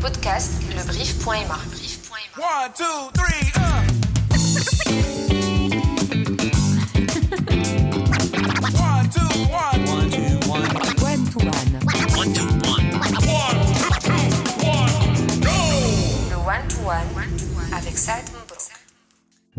podcasts lebrief.ma. One, two, three, uh.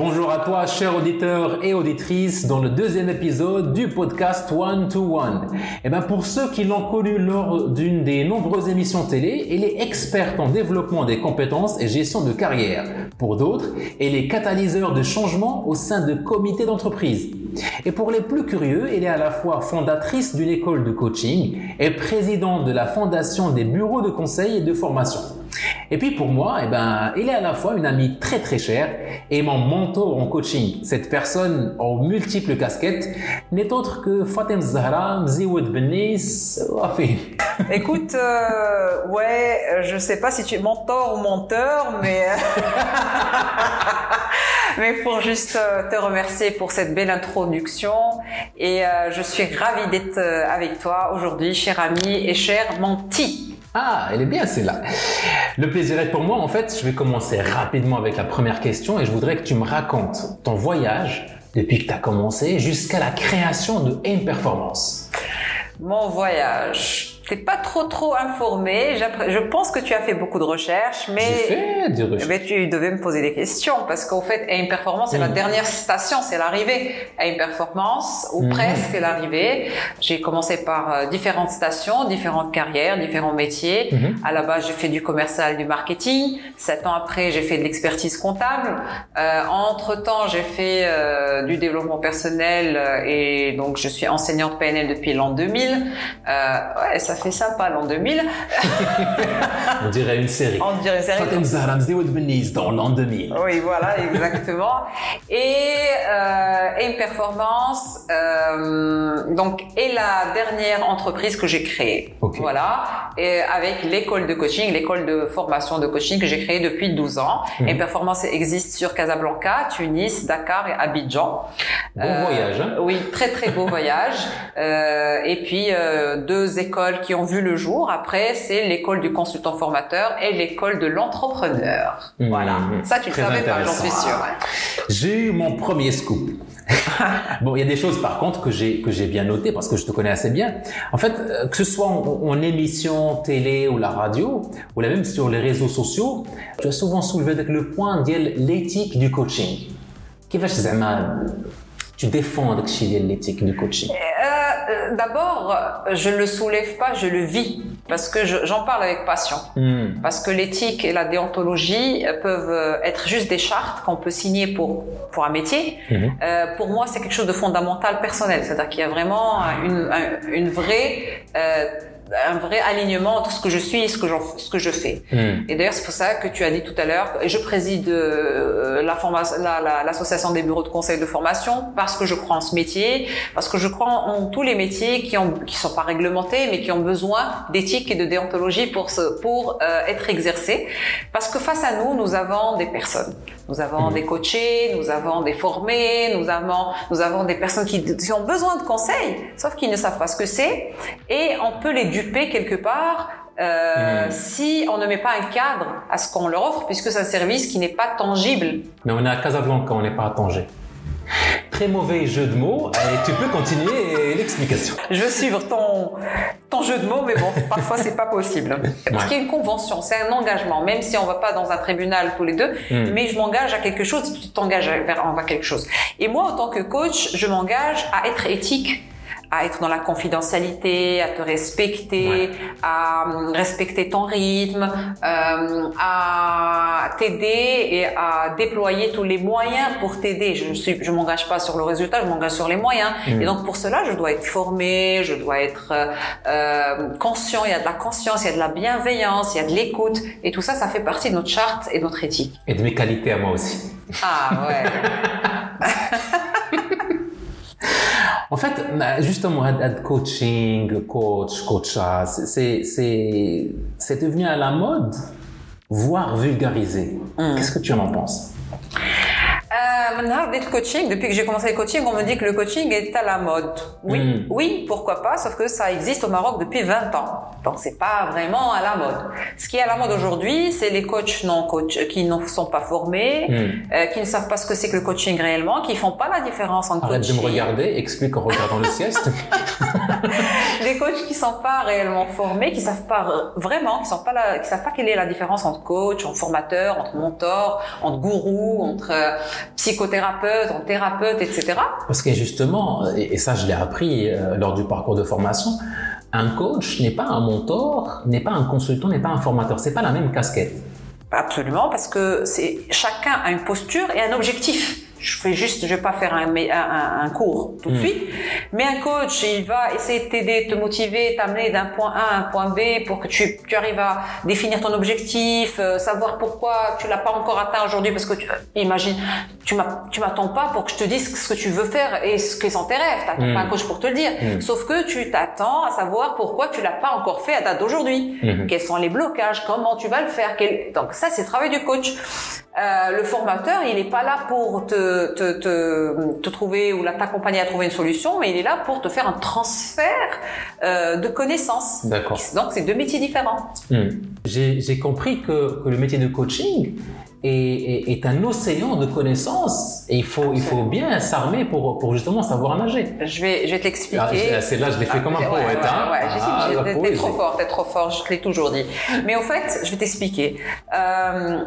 Bonjour à toi, chers auditeurs et auditrices, dans le deuxième épisode du podcast One to One. Et ben pour ceux qui l'ont connu lors d'une des nombreuses émissions télé, elle est experte en développement des compétences et gestion de carrière. Pour d'autres, elle est catalyseur de changement au sein de comités d'entreprise. Et pour les plus curieux, elle est à la fois fondatrice d'une école de coaching et présidente de la fondation des bureaux de conseil et de formation. Et puis pour moi, eh ben, il est à la fois une amie très très chère et mon mentor en coaching. Cette personne aux multiples casquettes n'est autre que Fatem Zahra Mziwoud Benis. Écoute, euh, ouais, je sais pas si tu es mentor ou menteur, mais mais pour juste euh, te remercier pour cette belle introduction et euh, je suis ravie d'être avec toi aujourd'hui, cher ami et cher menti. Ah, elle est bien celle-là. Le plaisir est pour moi. En fait, je vais commencer rapidement avec la première question et je voudrais que tu me racontes ton voyage depuis que tu as commencé jusqu'à la création de Aim Performance. Mon voyage. T'es pas trop trop informé. Je pense que tu as fait beaucoup de recherches, mais J'ai fait des Eh recherches. ben, tu devais me poser des questions parce qu'en fait, Aim Performance, c'est la Mhm. dernière station, c'est l'arrivée. Aim Performance, ou Mhm. presque l'arrivée. J'ai commencé par euh, différentes stations, différentes carrières, différents métiers. Mhm. À la base, j'ai fait du commercial, du marketing. Sept ans après, j'ai fait de l'expertise comptable. Euh, entre temps, j'ai fait euh, du développement personnel euh, et donc je suis enseignante PNL depuis l'an 2000. Euh, ouais, ça fait sympa l'an 2000. On dirait une série. On dirait sérieux. Fatem Zahra Benis dans l'an 2000. Oui, voilà, exactement. Et euh, Aim Performance, euh, donc, est la dernière entreprise que j'ai créée. Voilà, et avec l'école de coaching, l'école de formation de coaching que j'ai créée depuis 12 ans. Mhm. Aim Performance existe sur Casablanca, Tunis, Dakar et Abidjan. Bon Euh, voyage, hein Oui, très très beau voyage. Et puis deux écoles qui ont vu le jour. Après, c'est l'école du consultant formateur et l'école de l'entrepreneur. Mhm. Voilà. Ça, tu ne Très savais pas, j'en intéressant. suis sûre. J'ai eu mon premier scoop. bon, il y a des choses par contre que j'ai que j'ai bien notées parce que je te connais assez bien. En fait, euh, que ce soit en, en émission télé ou la radio, ou là même sur les réseaux sociaux, tu as souvent soulevé avec le point de l'éthique du coaching. كيفاش زعما tu défends داك الشيء ديال l'éthique du coaching euh, D'abord, je le soulève pas, je le vis parce que je- j'en parle avec passion. Hmm. Parce que l'éthique et la déontologie euh, peuvent euh, être juste des chartes qu'on peut signer pour pour un métier. Euh, pour moi, c'est quelque chose de fondamental personnel. C'est-à-dire qu'il y a vraiment une, un- une vraie euh, un vrai alignement entre ce que je suis et ce que, ce que je fais. Hmm. Et d'ailleurs, c'est pour ça que tu as dit tout à l'heure, je préside euh, la formation, la- la- l'association des bureaux de conseil de formation parce que je crois en ce métier, parce que je crois en, en tous les métiers qui ont, qui sont pas réglementés, mais qui ont besoin d'éthique et de déontologie pour se, pour euh, être exercés. Parce que face à nous, nous avons des personnes. Nous avons des coachés, nous avons des formés, nous avons, nous avons des personnes qui, qui ont besoin de conseils, sauf qu'ils ne savent pas ce que c'est, et on peut les duper quelque part euh, Mhm. si on ne met pas un cadre à ce qu'on leur offre, puisque c'est un service qui n'est pas tangible. Mais on est à Casablanca, on n'est pas à Tanger. Très mauvais jeu de mots. Et tu peux continuer l'explication. Je veux suivre ton, ton jeu de mots, mais bon, parfois c'est pas possible. Parce qu'il y a une convention, c'est un engagement, même si on va pas dans un tribunal tous les deux, Mm. mais je m'engage à quelque chose, tu t'engages vers, envers quelque chose. Et moi, en tant que coach, je m'engage à être éthique à être dans la confidentialité, à te respecter, Ouais. à hum, respecter ton rythme, euh, à t'aider et à déployer tous les moyens pour t'aider. Je suis, je m'engage pas sur le résultat, je m'engage sur les moyens. Mhm. Et donc pour cela, je dois être formé, je dois être euh, euh, conscient. Il y a de la conscience, il y a de la bienveillance, il y a de l'écoute, et tout ça, ça fait partie de notre charte et de notre éthique. Et de mes qualités à moi aussi. Ah ouais. En fait, justement, coaching, coach, coacha, c'est, c'est, c'est devenu à la mode, voire vulgarisé. Mm. Qu'est-ce que tu en penses? Euh, Euh, le coaching, depuis que j'ai commencé le coaching, on me dit que le coaching est à la mode. Oui, Mm. oui, pourquoi pas, sauf que ça existe au Maroc depuis 20 ans. Donc c'est pas vraiment à la mode. Ce qui est à la mode aujourd'hui, c'est les coachs non coach qui ne sont pas formés, Mm. euh, qui ne savent pas ce que c'est que le coaching réellement, qui font pas la différence entre Arrête de me coaching. regarder, explique en regardant le ciel. Des coachs qui sont pas réellement formés, qui savent pas vraiment, qui sont pas là, qui savent pas quelle est la différence entre coach, entre formateur, entre mentor, entre gourou, entre euh, psychothérapeute, entre thérapeute, etc. Parce que justement, et et ça je l'ai appris euh, lors du parcours de formation, un coach n'est pas un mentor, n'est pas un consultant, n'est pas un formateur. C'est pas la même casquette. Absolument, parce que c'est chacun a une posture et un objectif. Je fais juste, je vais pas faire un, un, un- cours tout de Mm. suite, mais un coach, il va essayer de t'aider, te motiver, t'amener d'un point A à un point B pour que tu, tu arrives à définir ton objectif, euh, savoir pourquoi tu l'as pas encore atteint aujourd'hui, parce que tu, imagine, tu m'attends pas pour que je te dise ce que tu veux faire et ce que sont tes rêves. T'attends Mm. pas un coach pour te le dire. Mm. Sauf que tu t'attends à savoir pourquoi tu l'as pas encore fait à date d'aujourd'hui. Quels sont les blocages? Comment tu vas le faire? Quel- Donc ça, c'est le travail du coach. Euh, le formateur, il n'est pas là pour te, te, te, te trouver ou t'accompagner à trouver une solution, mais il est là pour te faire un transfert euh, de connaissances. D'accord. Donc c'est deux métiers différents. Hmm. J'ai compris que, que le métier de coaching est, est- est un océan de connaissances et il faut, il faut bien s'armer pour, pour justement savoir nager. Je vais, je vais t'expliquer. Ah, c'est là, je l'ai fait comme un Ouais, poète. ouais, hein. ouais, j'ai- Ah, t'es- trop fort, t'es trop fort, je te l'ai toujours dit. Mais au fait, je vais t'expliquer. Euh,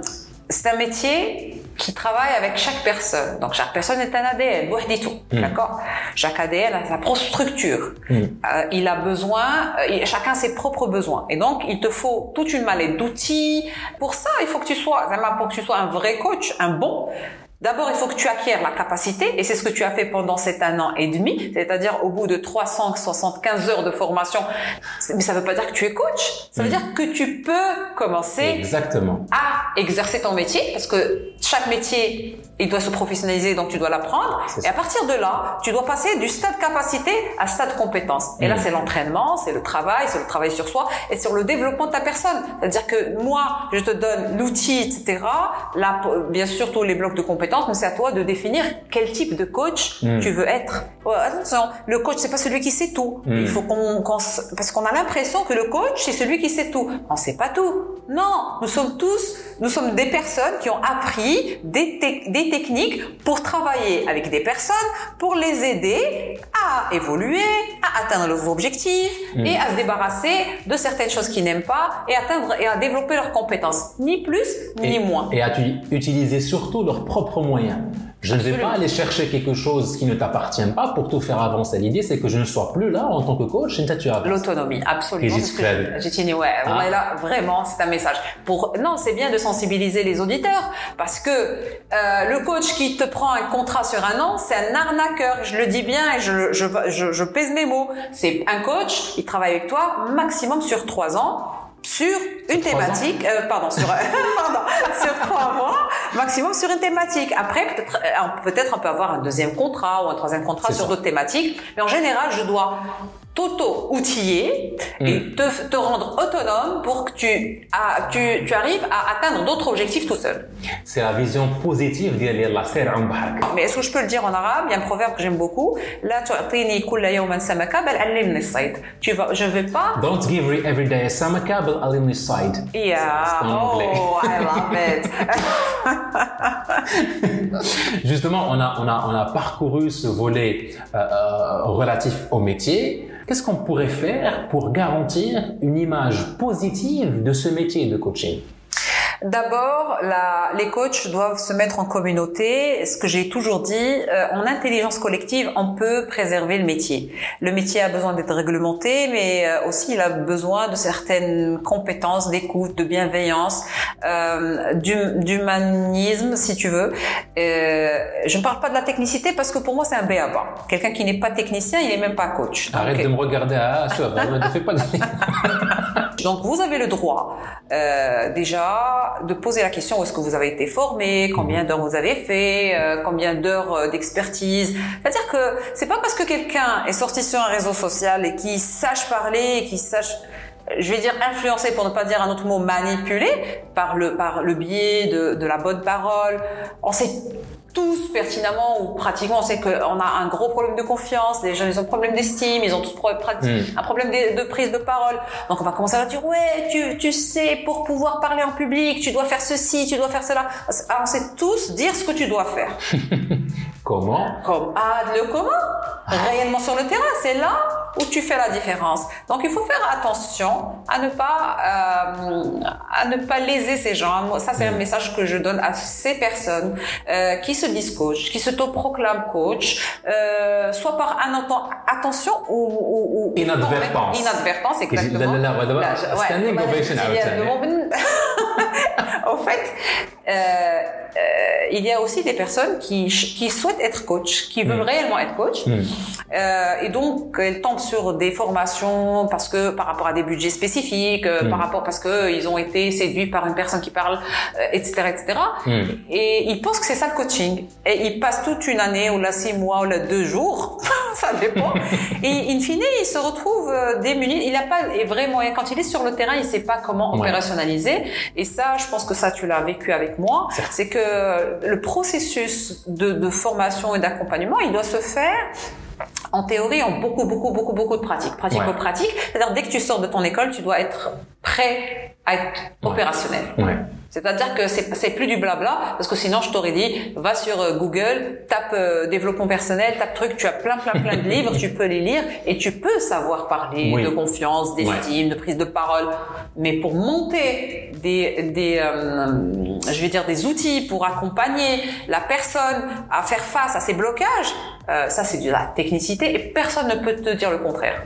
c'est un métier qui travaille avec chaque personne. Donc chaque personne est un ADN, tout, Mm. d'accord? Chaque ADN a sa propre structure. Mm. Euh, il a besoin, euh, chacun ses propres besoins. Et donc, il te faut toute une mallette d'outils. Pour ça, il faut que tu sois, pour que tu sois un vrai coach, un bon. D'abord, il faut que tu acquières la capacité, et c'est ce que tu as fait pendant cet un an et demi, c'est-à-dire au bout de 375 heures de formation. Mais ça ne veut pas dire que tu es coach. Ça veut dire que tu peux commencer Exactement. à exercer ton métier parce que chaque métier il doit se professionnaliser donc tu dois l'apprendre et ça. à partir de là tu dois passer du stade capacité à stade compétence et là Mm. c'est l'entraînement c'est le travail c'est le travail sur soi et sur le développement de ta personne c'est à dire que moi je te donne l'outil etc là bien sûr tous les blocs de compétences mais c'est à toi de définir quel type de coach Mm. tu veux être Ouais, attention le coach c'est pas celui qui sait tout Mm. il faut qu'on parce qu'on a l'impression que le coach c'est celui qui sait tout on sait pas tout non nous sommes tous nous sommes des personnes qui ont appris des, tec- des techniques pour travailler avec des personnes pour les aider à évoluer à atteindre leurs objectifs Mm. et à se débarrasser de certaines choses qu'ils n'aiment pas et atteindre et à développer leurs compétences ni plus ni et, moins Et à utiliser surtout leurs propres moyens. Je ne vais pas aller chercher quelque chose qui ne t'appartient pas pour te faire avancer. L'idée, c'est que je ne sois plus là en tant que coach et tu avances. L'autonomie, absolument. J'ai dit, ouais, Ah. ouais, là, vraiment, c'est un message. Pour, non, c'est bien de sensibiliser les auditeurs parce que euh, le coach qui te prend un contrat sur un an, c'est un arnaqueur. Je le dis bien et je, je, je, je pèse mes mots. C'est un coach, il travaille avec toi maximum sur trois ans sur une thématique, euh, pardon, sur, pardon, sur trois mois, maximum sur une thématique. Après, peut-être, euh, peut-être on peut avoir un deuxième contrat ou un troisième contrat sur d'autres thématiques, mais en général, je dois t'auto-outiller et Mm. te, te rendre autonome pour que tu, tu, tu arrives à atteindre d'autres objectifs tout seul. C'est la vision positive Allah Sir Am Bahak. Mais est-ce que je peux le dire en arabe? Il y a un proverbe que j'aime beaucoup. La allimni as-sayd. Tu vas, je vais pas Don't give me every day a samaka, but alumni side. Yeah. En. Oh, I love it. Justement, on a, on a, on a parcouru ce volet euh, euh, relatif au métier. Qu'est-ce qu'on pourrait faire pour garantir une image positive de ce métier de coaching? D'abord, les coachs doivent se mettre en communauté. Ce que j'ai toujours dit, euh, en intelligence collective, on peut préserver le métier. Le métier a besoin d'être réglementé, mais euh, aussi il a besoin de certaines compétences d'écoute, de bienveillance, euh, d'hum- d'humanisme, si tu veux. Euh, je ne parle pas de la technicité parce que pour moi c'est un béaba. Quelqu'un qui n'est pas technicien, il n'est même pas coach. Donc, Arrête de me regarder à sur, ne fais pas de... donc vous avez le droit euh, de poser la question où est-ce que vous avez été formé, combien d'heures vous avez fait, euh, combien d'heures euh, d'expertise? C'est-à-dire que c'est pas parce que quelqu'un est sorti sur un réseau social et qui sache parler, qui sache je vais dire influencé pour ne pas dire un autre mot manipulé par le par le biais de, de la bonne parole. On sait tous pertinemment ou pratiquement, on sait qu'on a un gros problème de confiance, les gens ils ont un problème d'estime, ils ont tous pro- prati- Mm. un problème de, de prise de parole. Donc on va commencer à leur dire ouais, tu, tu sais, pour pouvoir parler en public, tu dois faire ceci, tu dois faire cela. Alors, on sait tous dire ce que tu dois faire. Comment? Comme ah le comment? Réellement sur le terrain, c'est là où tu fais la différence. Donc il faut faire attention à ne pas euh, à ne pas léser ces gens. Ça c'est un message que je donne à ces personnes euh, qui se disent coach, qui se proclament coach, euh, soit par un atten- attention ou, ou, ou Inadvertance. Inadvertance exactement en fait, euh, euh, il y a aussi des personnes qui, qui souhaitent être coach, qui veulent mm. réellement être coach. Mm. Euh, et donc, elles tombent sur des formations parce que par rapport à des budgets spécifiques, mmh. par mm. rapport parce que ils ont été séduits par une personne qui parle, euh, etc., etc. Et ils pensent que c'est ça le coaching. Et ils passent toute une année ou là six mois ou là deux jours, ça dépend. et in fine, ils se retrouvent euh, démunis. Il n'a pas et vraiment. Quand il est sur le terrain, il ne sait pas comment opérationnaliser. Et ça, je pense que ça, tu l'as vécu avec moi. C'est que le processus de, de formation et d'accompagnement, il doit se faire en théorie, en beaucoup, beaucoup, beaucoup, beaucoup de pratiques. Pratique Ouais. pratique. C'est-à-dire, dès que tu sors de ton école, tu dois être prêt à être Ouais. opérationnel. Ouais. C'est-à-dire que c'est plus du blabla, parce que sinon je t'aurais dit, va sur euh, Google, tape euh, développement personnel, tape truc, tu as plein plein plein de livres, tu peux les lire et tu peux savoir parler Oui. de confiance, d'estime, de prise de parole. Mais pour monter des des euh, je vais dire des outils pour accompagner la personne à faire face à ces blocages, euh, ça, c'est de la technicité et personne ne peut te dire le contraire.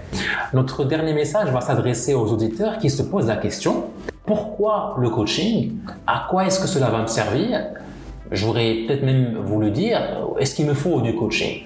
Notre dernier message va s'adresser aux auditeurs qui se posent la question pourquoi le coaching? À quoi est-ce que cela va me servir? J'aurais peut-être même voulu dire est-ce qu'il me faut du coaching?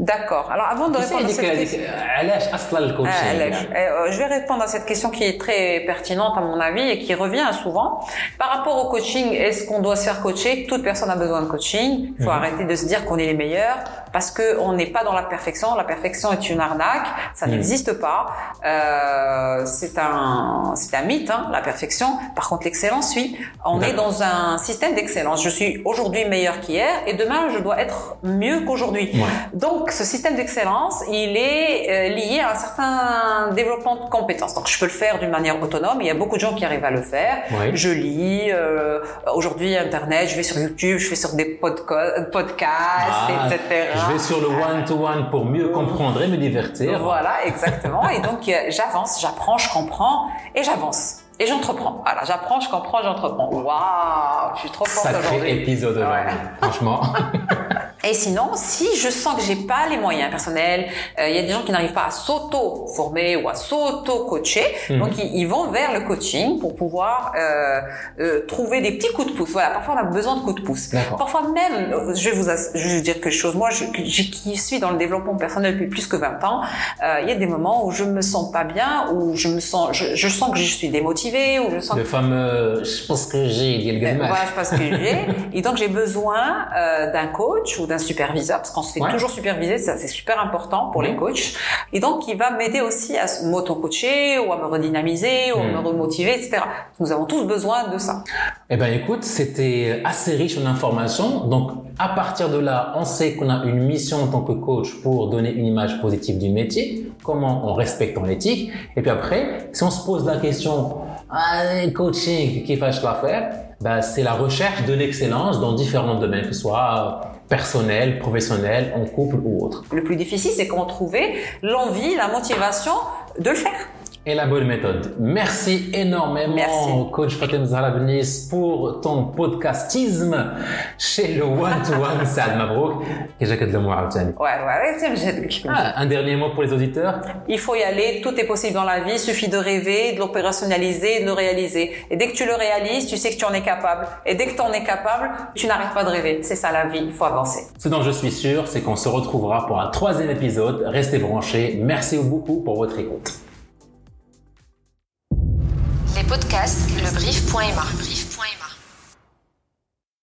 D'accord. Alors avant de répondre à cette question, ah, eh, euh, je vais répondre à cette question qui est très pertinente à mon avis et qui revient souvent. Par rapport au coaching, est-ce qu'on doit se faire coacher? Toute personne a besoin de coaching. Il faut mhm. arrêter de se dire qu'on est les meilleurs parce que on n'est pas dans la perfection. La perfection est une arnaque. Ça Mhm. n'existe pas. Euh, c'est un, c'est un mythe, hein, la perfection. Par contre, l'excellence, oui. On est dans un système d'excellence. Je suis aujourd'hui meilleur qu'hier et demain, je dois être mieux qu'aujourd'hui. Ouais. Donc, ce système d'excellence, il est euh, lié à un certain développement de compétences. Donc, je peux le faire d'une manière autonome. Il y a beaucoup de gens qui arrivent à le faire. Je lis. euh, aujourd'hui, Internet, je vais sur YouTube, je vais sur des podca- podcasts, Ah, etc. Je vais sur le one-to-one pour mieux comprendre et me divertir. Voilà, exactement. et donc, euh, j'avance, j'apprends, je comprends et j'avance. Et j'entreprends. Voilà, j'apprends, je comprends, j'entreprends. Waouh, je suis trop forte Sacré aujourd'hui. épisode Ouais. aujourd'hui, franchement. Et sinon, si je sens que j'ai pas les moyens personnels, euh, il y a des gens qui n'arrivent pas à s'auto-former ou à s'auto-coacher, Mhm. donc ils, ils vont vers le coaching pour pouvoir euh, euh, trouver des petits coups de pouce. Voilà, parfois on a besoin de coups de pouce. Parfois même, je vais vous, ass- je vais vous dire quelque chose. Moi, je, je- qui suis dans le développement personnel depuis plus que 20 ans, euh, il y a des moments où je me sens pas bien, où je me sens, je, je sens que je suis démotivée, où je sens Le fameux je pense que j'ai dit le euh, Voilà, je pense que j'ai. Et donc, j'ai besoin euh, d'un coach ou d'un superviseur, parce qu'on se fait Ouais. toujours superviser, ça c'est super important pour les coachs. Et donc, il va m'aider aussi à m'auto-coacher ou à me redynamiser ou à me remotiver, etc. Nous avons tous besoin de ça. Eh ben écoute, c'était assez riche en informations. Donc à partir de là, on sait qu'on a une mission en tant que coach pour donner une image positive du métier, comment on respecte en éthique. Et puis après, si on se pose la question, ah, coaching, qui fâche la faire? Ben, c'est la recherche de l'excellence dans différents domaines, que ce soit personnel, professionnel, en couple ou autre. Le plus difficile, c'est qu'on trouver l'envie, la motivation de le faire. Et la bonne méthode. Merci énormément, coach Fatem Zahra Benis, pour ton podcastisme chez le One to One Saad Mabrouk. Et j'accueille le mot à Ouais, ouais, ah, Un dernier mot pour les auditeurs? Il faut y aller. Tout est possible dans la vie. Il suffit de rêver, de l'opérationnaliser, de le réaliser. Et dès que tu le réalises, tu sais que tu en es capable. Et dès que tu en es capable, tu n'arrêtes pas de rêver. C'est ça la vie. Il faut avancer. Ce dont je suis sûr, c'est qu'on se retrouvera pour un troisième épisode. Restez branchés. Merci beaucoup pour votre écoute. Les podcasts lebrief.ma.